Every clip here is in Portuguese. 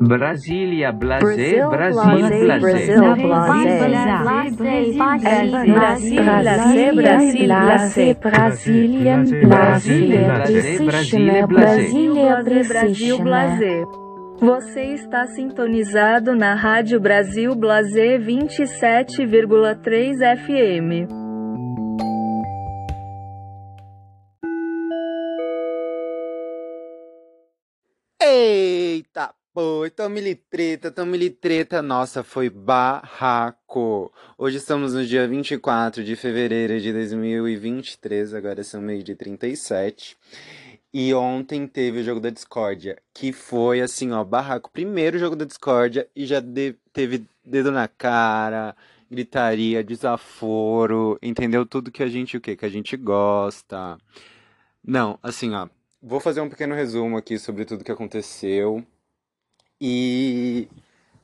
Brasília, Blasé, Brasil, Blasé, Blasé. Blasé, Brasília, Blasé, Brasília, Brasília, Brasília, Brasil Blazer. Você está sintonizado na Rádio Brasil Blazer 27,3 FM. Eita, pô, tamo treta, tamo treta. Nossa, foi barraco. Hoje estamos no dia 24 de fevereiro de 2023, agora são meio de 37. E ontem teve o jogo da discórdia, que foi assim, ó, barraco. Primeiro jogo da discórdia e já de- teve dedo na cara, gritaria, desaforo, entendeu? Tudo que a gente, o quê? Que a gente gosta. Não, assim, ó, vou fazer um pequeno resumo aqui sobre tudo que aconteceu. E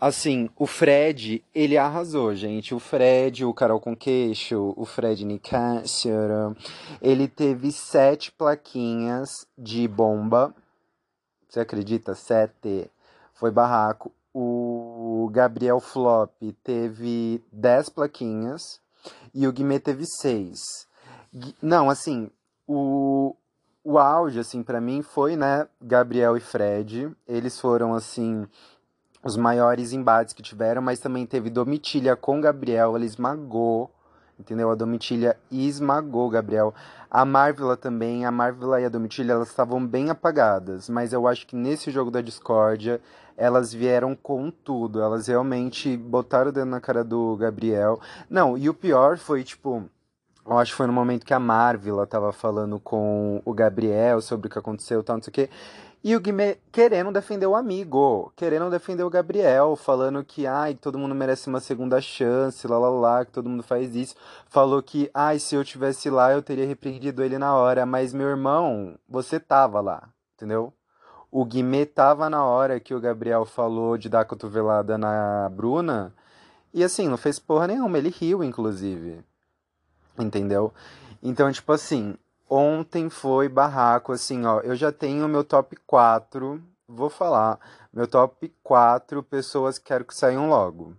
assim, o Fred, ele arrasou, gente. O Fred, o Carol com queixo, o Fred Nicásio, ele teve sete plaquinhas de bomba. Você acredita? Sete. Foi barraco. O Gabriel Flop teve dez plaquinhas e o Guimê teve seis. Não, assim, o, o auge, assim, pra mim foi, né, Gabriel e Fred. Eles foram, assim, os maiores embates que tiveram, mas também teve Domitilha com Gabriel, ela esmagou, entendeu? A Domitilha esmagou Gabriel. A Marvela também, a Marvela e a Domitilha, elas estavam bem apagadas, mas eu acho que nesse jogo da discórdia, elas vieram com tudo, elas realmente botaram o dedo na cara do Gabriel. Não, e o pior foi, tipo, eu acho que foi no momento que a Marvela tava falando com o Gabriel sobre o que aconteceu e tal, não sei o quê. E o Guimê querendo defender o amigo, querendo defender o Gabriel, falando que, ai, todo mundo merece uma segunda chance, lá, lá, lá, que todo mundo faz isso. Falou que, ai, se eu tivesse lá, eu teria repreendido ele na hora. Mas, meu irmão, você tava lá, entendeu? O Guimê tava na hora que o Gabriel falou de dar cotovelada na Bruna. E assim, não fez porra nenhuma, ele riu, inclusive. Entendeu? Então, tipo assim, ontem foi barraco, assim, ó. Eu já tenho meu top 4, vou falar. Meu top 4 pessoas que quero que saiam logo.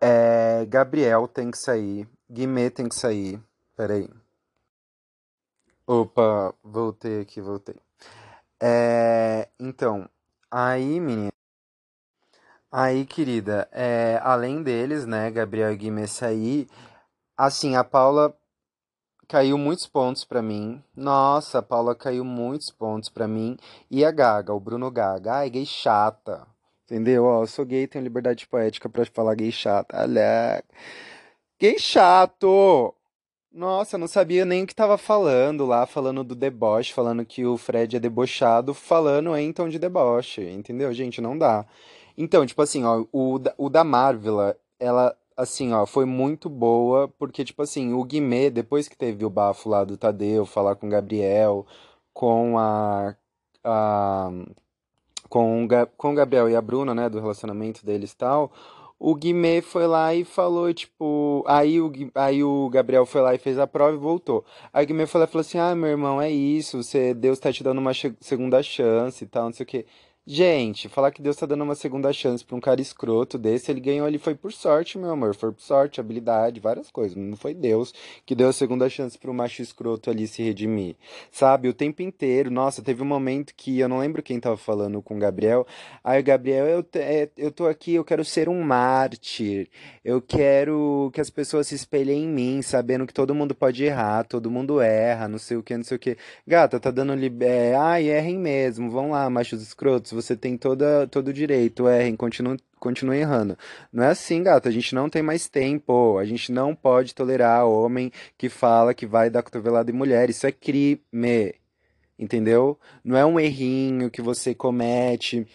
É, Gabriel tem que sair. Guimê tem que sair. Peraí. Opa, voltei aqui, voltei. É, então, aí, menina. Aí, querida, é, além deles, né, Gabriel e Guimê sair, assim, a Paula caiu muitos pontos pra mim. Nossa, a Paula caiu muitos pontos pra mim. E a Gaga, o Bruno Gaga. Ai, gay chata. Entendeu? Ó, eu sou gay, tenho liberdade poética pra falar gay chata. Olha. Gay chato! Nossa, eu não sabia nem o que tava falando lá, falando do deboche, falando que o Fred é debochado, falando em tom de deboche, entendeu? Gente, não dá. Então, tipo assim, ó, o, o da Marvela, ela, assim, ó, foi muito boa, porque, tipo assim, o Guimê, depois que teve o bafo lá do Tadeu, falar com o Gabriel, com a, a com o, com o Gabriel e a Bruna, né, do relacionamento deles e tal, o Guimê foi lá e falou, tipo, aí o, aí o Gabriel foi lá e fez a prova e voltou. Aí o Guimê foi lá e falou assim, ah, meu irmão, é isso, você, Deus tá te dando uma segunda chance e tal, não sei o quê. Gente, falar que Deus tá dando uma segunda chance pra um cara escroto desse, ele ganhou ali foi por sorte, meu amor, foi por sorte, habilidade, várias coisas, não foi Deus que deu a segunda chance pro macho escroto ali se redimir, sabe? O tempo inteiro, nossa, teve um momento que eu não lembro quem tava falando com o Gabriel, Aí, Gabriel, eu, é, eu tô aqui, eu quero ser um mártir. Eu quero que as pessoas se espelhem em mim, sabendo que todo mundo pode errar, todo mundo erra, não sei o que, não sei o que. Gata, tá dando lib... é, ai, errem mesmo, vão lá, machos escrotos, você tem toda, todo o direito, errem, continuem, continuem errando. Não é assim, gata, a gente não tem mais tempo, a gente não pode tolerar homem que fala que vai dar cotovelada em mulher, isso é crime, entendeu? Não é um errinho que você comete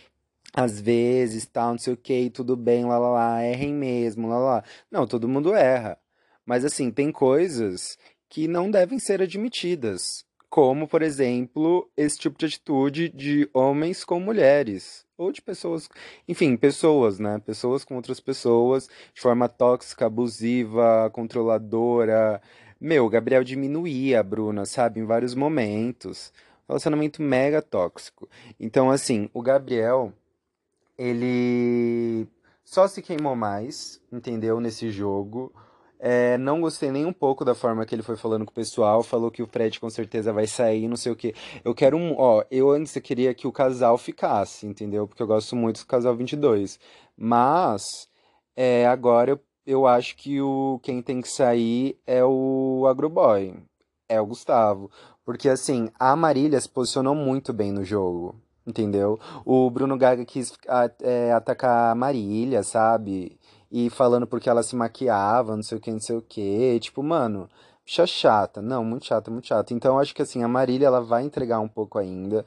às vezes, tal, não sei o que, tudo bem, lá, lá, lá, errem mesmo, lá, lá. Não, todo mundo erra. Mas, assim, tem coisas que não devem ser admitidas. Como, por exemplo, esse tipo de atitude de homens com mulheres. Ou de pessoas, enfim, pessoas, né? Pessoas com outras pessoas, de forma tóxica, abusiva, controladora. Meu, o Gabriel diminuía a Bruna, sabe? Em vários momentos. Relacionamento mega tóxico. Então, assim, o Gabriel. ele só se queimou mais, entendeu? Nesse jogo. É, não gostei nem um pouco da forma que ele foi falando com o pessoal. Falou que o Fred com certeza vai sair, não sei o que. Eu quero um. Ó, eu antes queria que o casal ficasse, entendeu? Porque eu gosto muito do casal 22. Mas, é, agora eu, eu acho que o quem tem que sair é o Agroboy. É o Gustavo. Porque, assim, a Marília se posicionou muito bem no jogo. Entendeu? O Bruno Gaga quis é, atacar a Marília, sabe? E falando porque ela se maquiava, não sei o que, não sei o que. Tipo, mano, bicha chata. Não, muito chata, muito chata. Então, acho que assim, a Marília, ela vai entregar um pouco ainda.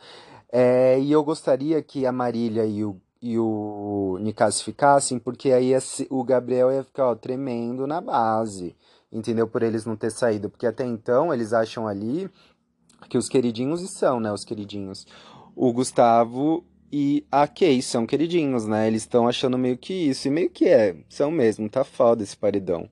É, e eu gostaria que a Marília e o, e o Nicasso ficassem, porque aí o Gabriel ia ficar, ó, tremendo na base. Entendeu? Por eles não ter saído. Porque até então, eles acham ali que os queridinhos são, né? Os queridinhos o Gustavo e a Kay são queridinhos, né? Eles estão achando meio que isso, e meio que é, são mesmo, tá foda esse paredão.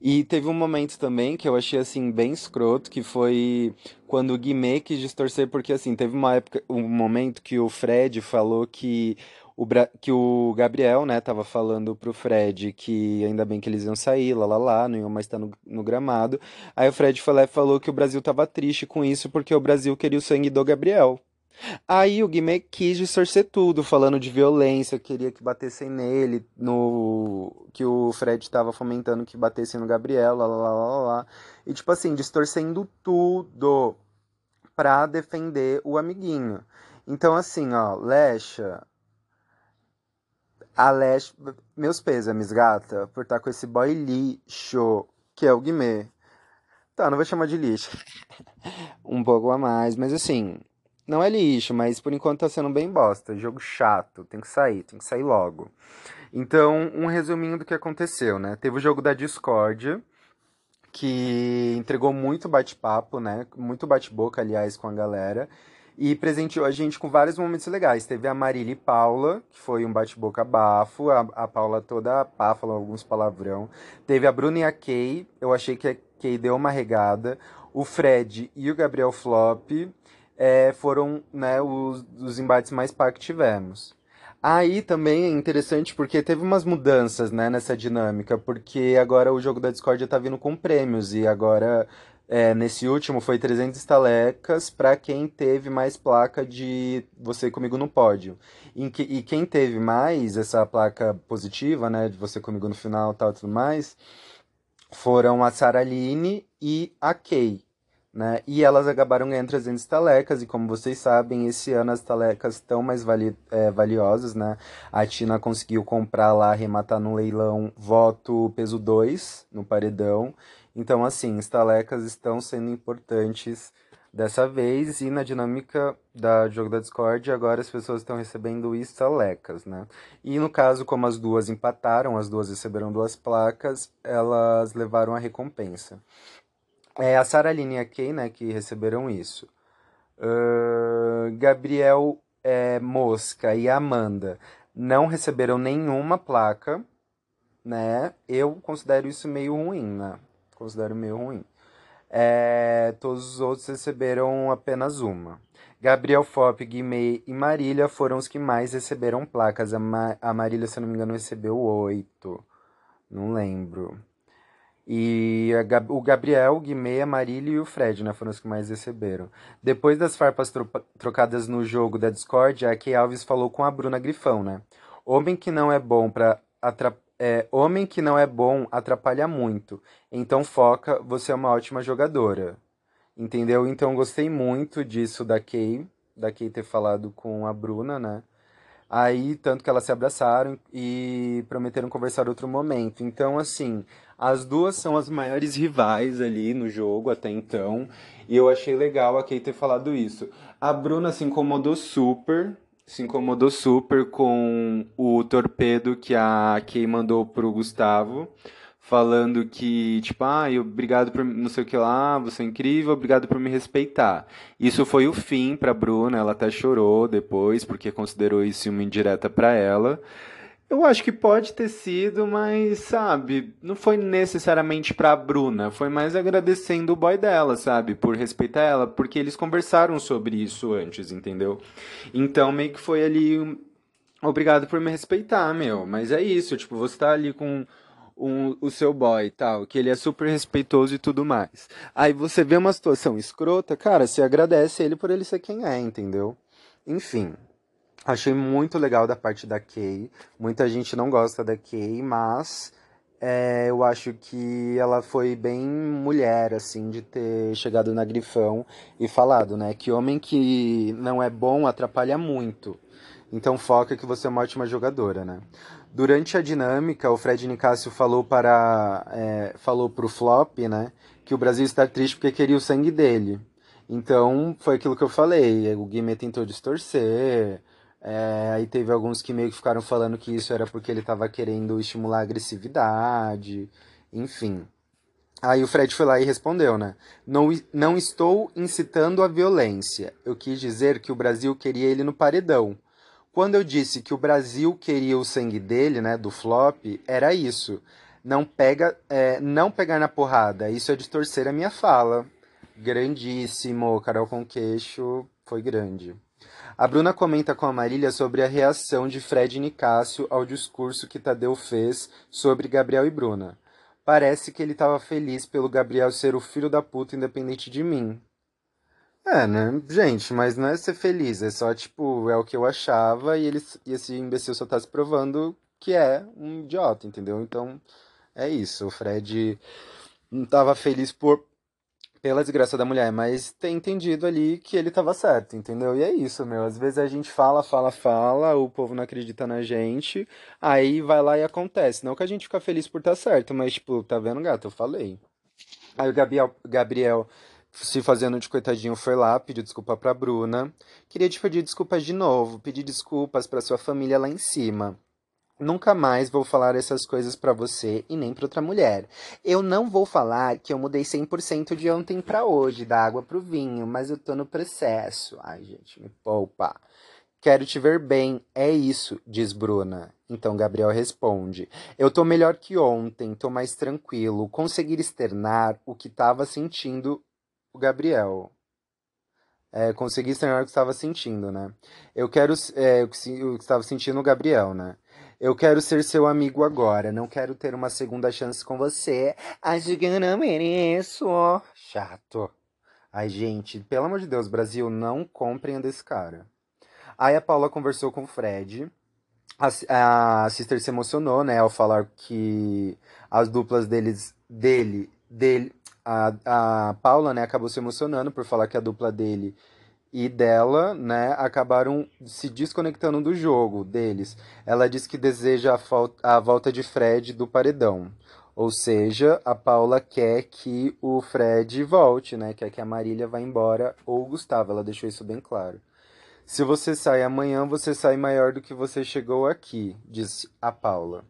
E teve um momento também que eu achei, assim, bem escroto, que foi quando o Guimê quis distorcer, porque, assim, teve uma época, um momento que o Fred falou que o, que o Gabriel, né, tava falando pro Fred que ainda bem que eles iam sair, lá, lá, lá, não iam mais estar no, no gramado. Aí o Fred falou, falou que o Brasil tava triste com isso, porque o Brasil queria o sangue do Gabriel. Aí o Guimê quis distorcer tudo, falando de violência, queria que batessem nele, no que o Fred estava fomentando que batessem no Gabriel, lá, lá, lá, lá. E tipo assim, distorcendo tudo pra defender o amiguinho. Então assim, ó, Lecha, a Lecha, meus pêsames, gata, por estar com esse boy lixo, que é o Guimê. Tá, não vou chamar de lixo. um pouco a mais, mas assim, não é lixo, mas por enquanto tá sendo bem bosta. Jogo chato, tem que sair, tem que sair logo. Então, um resuminho do que aconteceu, né? Teve o jogo da Discord, que entregou muito bate-papo, né? Muito bate-boca, aliás, com a galera. E presenteou a gente com vários momentos legais. Teve a Marília e Paula, que foi um bate-boca bafo. A, a Paula toda pá, falou alguns palavrão. Teve a Bruna e a Kay. Eu achei que a Kay deu uma regada. O Fred e o Gabriel Flop é, foram né, os, os embates mais par que tivemos. Aí também é interessante porque teve umas mudanças né, nessa dinâmica, porque agora o jogo da Discord está vindo com prêmios e agora é, nesse último foi 300 estalecas para quem teve mais placa de Você Comigo no Pódio. E, que, e quem teve mais essa placa positiva, né, de Você Comigo no Final tal tudo mais, foram a Saraline e a Kay. Né? E elas acabaram ganhando 300 estalecas, e como vocês sabem, esse ano as estalecas estão mais vali é, valiosas, né? A Tina conseguiu comprar lá, arrematar no leilão voto peso 2 no paredão. Então, assim, estalecas estão sendo importantes dessa vez, e na dinâmica da jogo da Discord, agora as pessoas estão recebendo estalecas, né? E no caso, como as duas empataram, as duas receberam duas placas, elas levaram a recompensa. É a Sara Aline e a Kay, né, que receberam isso. Uh, Gabriel é, Mosca e Amanda não receberam nenhuma placa, né? Eu considero isso meio ruim, né? Considero meio ruim. É, todos os outros receberam apenas uma. Gabriel Fop, Guimê e Marília foram os que mais receberam placas. A, Ma a Marília, se não me engano, recebeu oito. Não lembro. E a, o Gabriel, Guimê, a Marília e o Fred, né? Foram os que mais receberam. Depois das farpas tro trocadas no jogo da Discord, a Key Alves falou com a Bruna Grifão, né? Homem que não é bom para é, homem que não é bom atrapalha muito. Então foca, você é uma ótima jogadora. Entendeu? Então gostei muito disso da Kay, da Kay ter falado com a Bruna, né? Aí, tanto que elas se abraçaram e prometeram conversar outro momento. Então, assim, as duas são as maiores rivais ali no jogo até então. E eu achei legal a Kay ter falado isso. A Bruna se incomodou super. Se incomodou super com o torpedo que a Kay mandou pro Gustavo falando que, tipo, ah, obrigado por não sei o que lá, você é incrível, obrigado por me respeitar. Isso foi o fim pra Bruna, ela até chorou depois, porque considerou isso uma indireta para ela. Eu acho que pode ter sido, mas, sabe, não foi necessariamente pra Bruna, foi mais agradecendo o boy dela, sabe, por respeitar ela, porque eles conversaram sobre isso antes, entendeu? Então, meio que foi ali obrigado por me respeitar, meu. Mas é isso, tipo, você tá ali com um, o seu boy e tal, que ele é super respeitoso e tudo mais. Aí você vê uma situação escrota, cara, você agradece ele por ele ser quem é, entendeu? Enfim. Achei muito legal da parte da Kay. Muita gente não gosta da Kay, mas é, eu acho que ela foi bem mulher, assim, de ter chegado na Grifão e falado, né? Que homem que não é bom atrapalha muito. Então foca que você é uma ótima jogadora, né? Durante a dinâmica, o Fred Nicásio falou para é, falou pro Flop, né, que o Brasil está triste porque queria o sangue dele. Então foi aquilo que eu falei. O Guimê tentou distorcer. É, aí teve alguns que meio que ficaram falando que isso era porque ele estava querendo estimular a agressividade, enfim. Aí o Fred foi lá e respondeu, né? Não, não estou incitando a violência. Eu quis dizer que o Brasil queria ele no paredão. Quando eu disse que o Brasil queria o sangue dele, né, do flop, era isso. Não pega, é, não pegar na porrada. Isso é distorcer a minha fala. Grandíssimo, Carol com queixo, foi grande. A Bruna comenta com a Marília sobre a reação de Fred e Nicásio ao discurso que Tadeu fez sobre Gabriel e Bruna. Parece que ele estava feliz pelo Gabriel ser o filho da puta independente de mim. É, né? Gente, mas não é ser feliz, é só, tipo, é o que eu achava e, ele, e esse imbecil só tá se provando que é um idiota, entendeu? Então, é isso. O Fred não tava feliz por pela desgraça da mulher, mas tem entendido ali que ele tava certo, entendeu? E é isso, meu. Às vezes a gente fala, fala, fala, o povo não acredita na gente, aí vai lá e acontece. Não que a gente fica feliz por estar tá certo, mas, tipo, tá vendo, gato? Eu falei. Aí o Gabriel, Gabriel se fazendo de coitadinho foi lá, pediu desculpa pra Bruna. Queria te pedir desculpas de novo, pedir desculpas para sua família lá em cima. Nunca mais vou falar essas coisas para você e nem para outra mulher. Eu não vou falar que eu mudei 100% de ontem para hoje, da água pro vinho, mas eu tô no processo. Ai, gente, me poupa. Quero te ver bem, é isso, diz Bruna. Então Gabriel responde: Eu tô melhor que ontem, tô mais tranquilo, conseguir externar o que estava sentindo o Gabriel. É, consegui externar o que estava sentindo, né? Eu quero. É, o, que, estava sentindo o Gabriel, né? Eu quero ser seu amigo agora. Não quero ter uma segunda chance com você. Acho que eu não mereço. Chato. Ai, gente, pelo amor de Deus, Brasil, não comprem desse cara. Aí a Paula conversou com o Fred. A, a Sister se emocionou, né, ao falar que as duplas deles, dele, dele, a, a Paula, né, acabou se emocionando por falar que a dupla dele e dela, né, acabaram se desconectando do jogo deles. Ela diz que deseja a, a volta de Fred do paredão. Ou seja, a Paula quer que o Fred volte, né? Quer que a Marília vá embora ou o Gustavo. Ela deixou isso bem claro. Se você sai amanhã, você sai maior do que você chegou aqui, diz a Paula.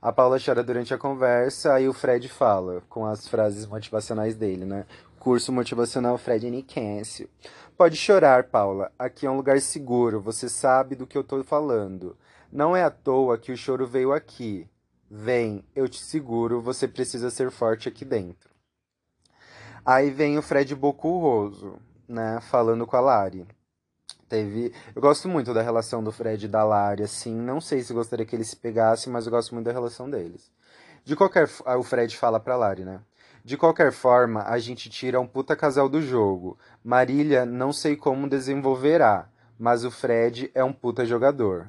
A Paula chora durante a conversa, aí o Fred fala, com as frases motivacionais dele, né? Curso motivacional Fred Nicásio. Pode chorar, Paula. Aqui é um lugar seguro, você sabe do que eu tô falando. Não é à toa que o choro veio aqui. Vem, eu te seguro, você precisa ser forte aqui dentro. Aí vem o Fred Bocurroso, né, falando com a Lari. Teve. Eu gosto muito da relação do Fred e da Lari, assim. Não sei se gostaria que eles se pegassem, mas eu gosto muito da relação deles. De qualquer. Ah, o Fred fala pra Lari, né? De qualquer forma, a gente tira um puta casal do jogo. Marília não sei como desenvolverá, mas o Fred é um puta jogador.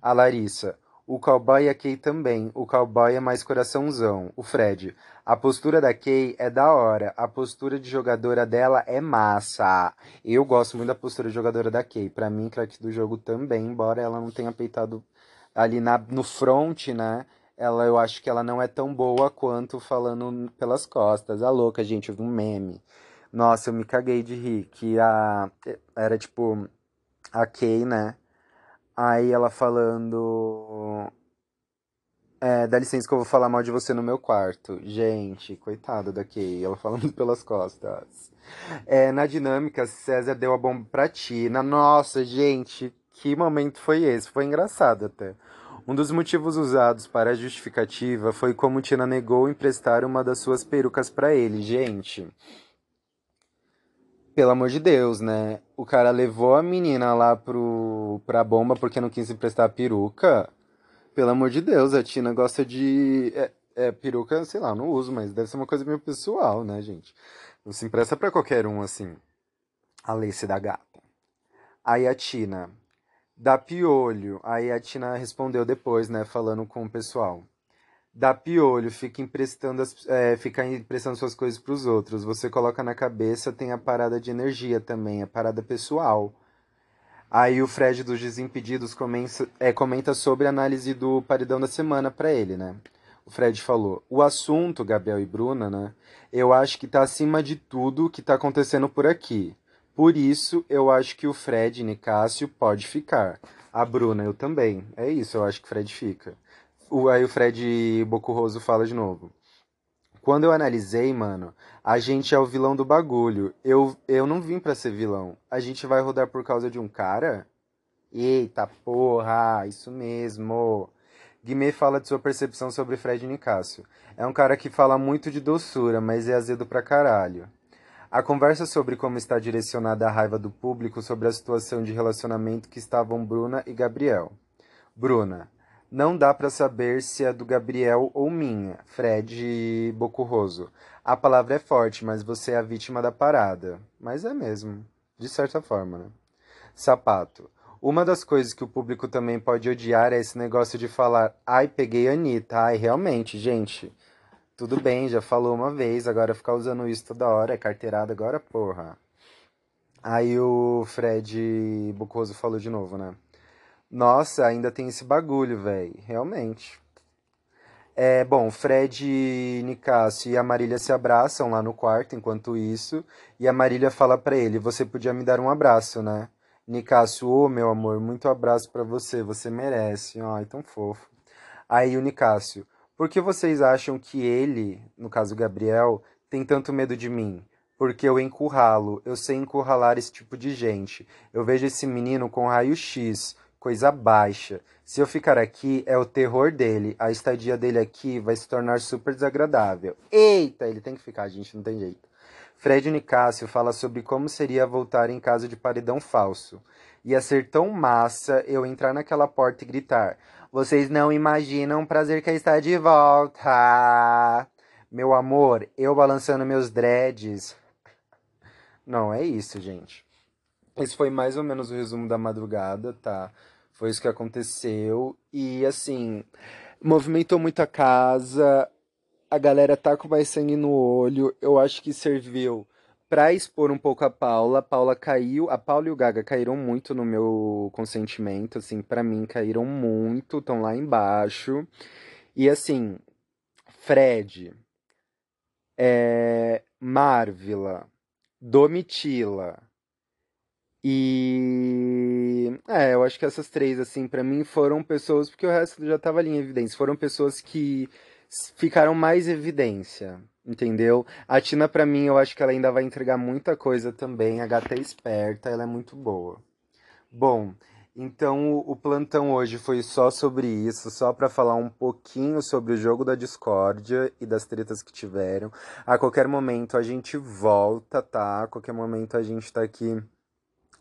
A Larissa. O cowboy a Kay também. O cowboy é mais coraçãozão. O Fred. A postura da Kay é da hora. A postura de jogadora dela é massa. Eu gosto muito da postura de jogadora da Kay. Pra mim, craque do jogo também, embora ela não tenha peitado ali na, no front, né? Ela, eu acho que ela não é tão boa quanto falando pelas costas. A louca, gente, eu vi um meme. Nossa, eu me caguei de rir. Que a. Era tipo. A Kay, né? Aí ela falando. É, dá licença que eu vou falar mal de você no meu quarto. Gente, coitada da Kay, ela falando pelas costas. É, na dinâmica, César deu a bomba pra Tina. Nossa, gente, que momento foi esse? Foi engraçado até. Um dos motivos usados para a justificativa foi como Tina negou emprestar uma das suas perucas para ele. Gente, pelo amor de Deus, né? O cara levou a menina lá pro, pra bomba porque não quis emprestar a peruca. Pelo amor de Deus, a Tina gosta de. É, é, peruca, sei lá, não uso, mas deve ser uma coisa meio pessoal, né, gente? Não se empresta pra qualquer um assim. A Lace da gata. Aí a Tina. Dá piolho. Aí a Tina respondeu depois, né, falando com o pessoal. Dá piolho, fica emprestando, as, é, fica emprestando suas coisas pros outros. Você coloca na cabeça, tem a parada de energia também, a parada pessoal. Aí o Fred dos Desimpedidos comenta, é, comenta sobre a análise do paredão da semana para ele, né? O Fred falou: o assunto, Gabriel e Bruna, né? Eu acho que tá acima de tudo que tá acontecendo por aqui. Por isso, eu acho que o Fred Nicásio pode ficar. A Bruna, eu também. É isso, eu acho que o Fred fica. O, aí o Fred Bocurroso fala de novo. Quando eu analisei, mano, a gente é o vilão do bagulho. Eu, eu não vim pra ser vilão. A gente vai rodar por causa de um cara? Eita porra, isso mesmo. Guimê fala de sua percepção sobre Fred Nicásio. É um cara que fala muito de doçura, mas é azedo pra caralho. A conversa sobre como está direcionada a raiva do público sobre a situação de relacionamento que estavam Bruna e Gabriel. Bruna, não dá para saber se é do Gabriel ou minha, Fred Bocurroso. A palavra é forte, mas você é a vítima da parada. Mas é mesmo, de certa forma, né? Sapato. Uma das coisas que o público também pode odiar é esse negócio de falar, ai, peguei a Anitta. Ai, realmente, gente. Tudo bem, já falou uma vez, agora ficar usando isso toda hora, é carteirada agora, porra. Aí o Fred Bucoso falou de novo, né? Nossa, ainda tem esse bagulho, velho. Realmente. É, bom, Fred, Nicásio e a Marília se abraçam lá no quarto enquanto isso. E a Marília fala para ele: Você podia me dar um abraço, né? Nicásio, ô oh, meu amor, muito abraço para você, você merece. Ai, tão fofo. Aí o Nicásio: Por que vocês acham que ele, no caso Gabriel, tem tanto medo de mim? Porque eu encurralo, eu sei encurralar esse tipo de gente. Eu vejo esse menino com raio-x coisa baixa. Se eu ficar aqui, é o terror dele. A estadia dele aqui vai se tornar super desagradável. Eita, ele tem que ficar, gente, não tem jeito. Fred Nicásio fala sobre como seria voltar em caso de paredão falso. Ia ser tão massa eu entrar naquela porta e gritar: Vocês não imaginam o prazer que está de volta! Meu amor, eu balançando meus dreads. Não, é isso, gente. Esse foi mais ou menos o resumo da madrugada, tá? Foi isso que aconteceu. E assim, movimentou muito a casa. A galera tá com mais sangue no olho. Eu acho que serviu para expor um pouco a Paula. A Paula caiu, a Paula e o Gaga caíram muito no meu consentimento, assim, para mim caíram muito, estão lá embaixo. E assim, Fred, é, Marvila, Domitila, e é, eu acho que essas três, assim, para mim foram pessoas, porque o resto já tava ali em evidência, foram pessoas que ficaram mais em evidência, entendeu? A Tina, para mim, eu acho que ela ainda vai entregar muita coisa também. A gata é esperta, ela é muito boa. Bom, então o, plantão hoje foi só sobre isso, só para falar um pouquinho sobre o jogo da discórdia e das tretas que tiveram. A qualquer momento a gente volta, tá? A qualquer momento a gente tá aqui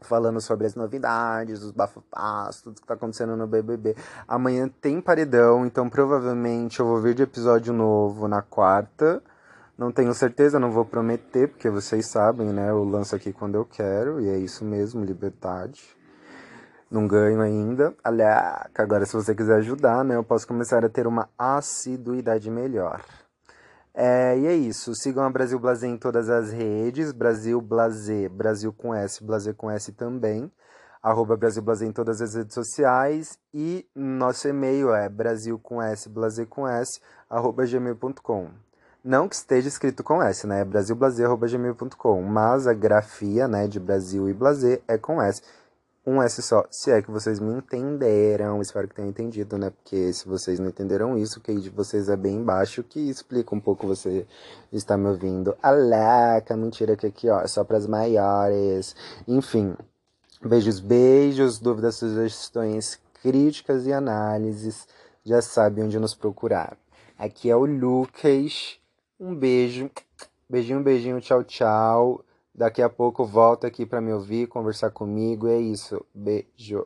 falando sobre as novidades, os bafafás, tudo que tá acontecendo no BBB. Amanhã tem paredão, então provavelmente eu vou vir de episódio novo na quarta. Não tenho certeza, não vou prometer, porque vocês sabem, né? Eu lanço aqui quando eu quero, e é isso mesmo, liberdade. Não ganho ainda. Aliás, agora se você quiser ajudar, né? Eu posso começar a ter uma assiduidade melhor. É, e é isso. Sigam a Brasil Blazer em todas as redes. Brasil Blazer, Brasil com S, Blazer com S também. Arroba Brasil Blazer em todas as redes sociais. E nosso e-mail é brasil com S, Blazer com S, arroba gmail.com. Não que esteja escrito com S, né? É brasilblazer.gmail.com. Mas a grafia, né, de Brasil e Blazer é com S um S só. Se é que vocês me entenderam, espero que tenham entendido, né? Porque se vocês não entenderam isso, o QI de vocês é bem baixo, que explica um pouco você está me ouvindo. Alaca, mentira que aqui, ó, é só para as maiores. Enfim, beijos, beijos, dúvidas, sugestões, críticas e análises, já sabe onde nos procurar. Aqui é o Lucas. Um beijo. Beijinho, beijinho, tchau, tchau. Daqui a pouco volta aqui para me ouvir, conversar comigo. É isso. Beijo.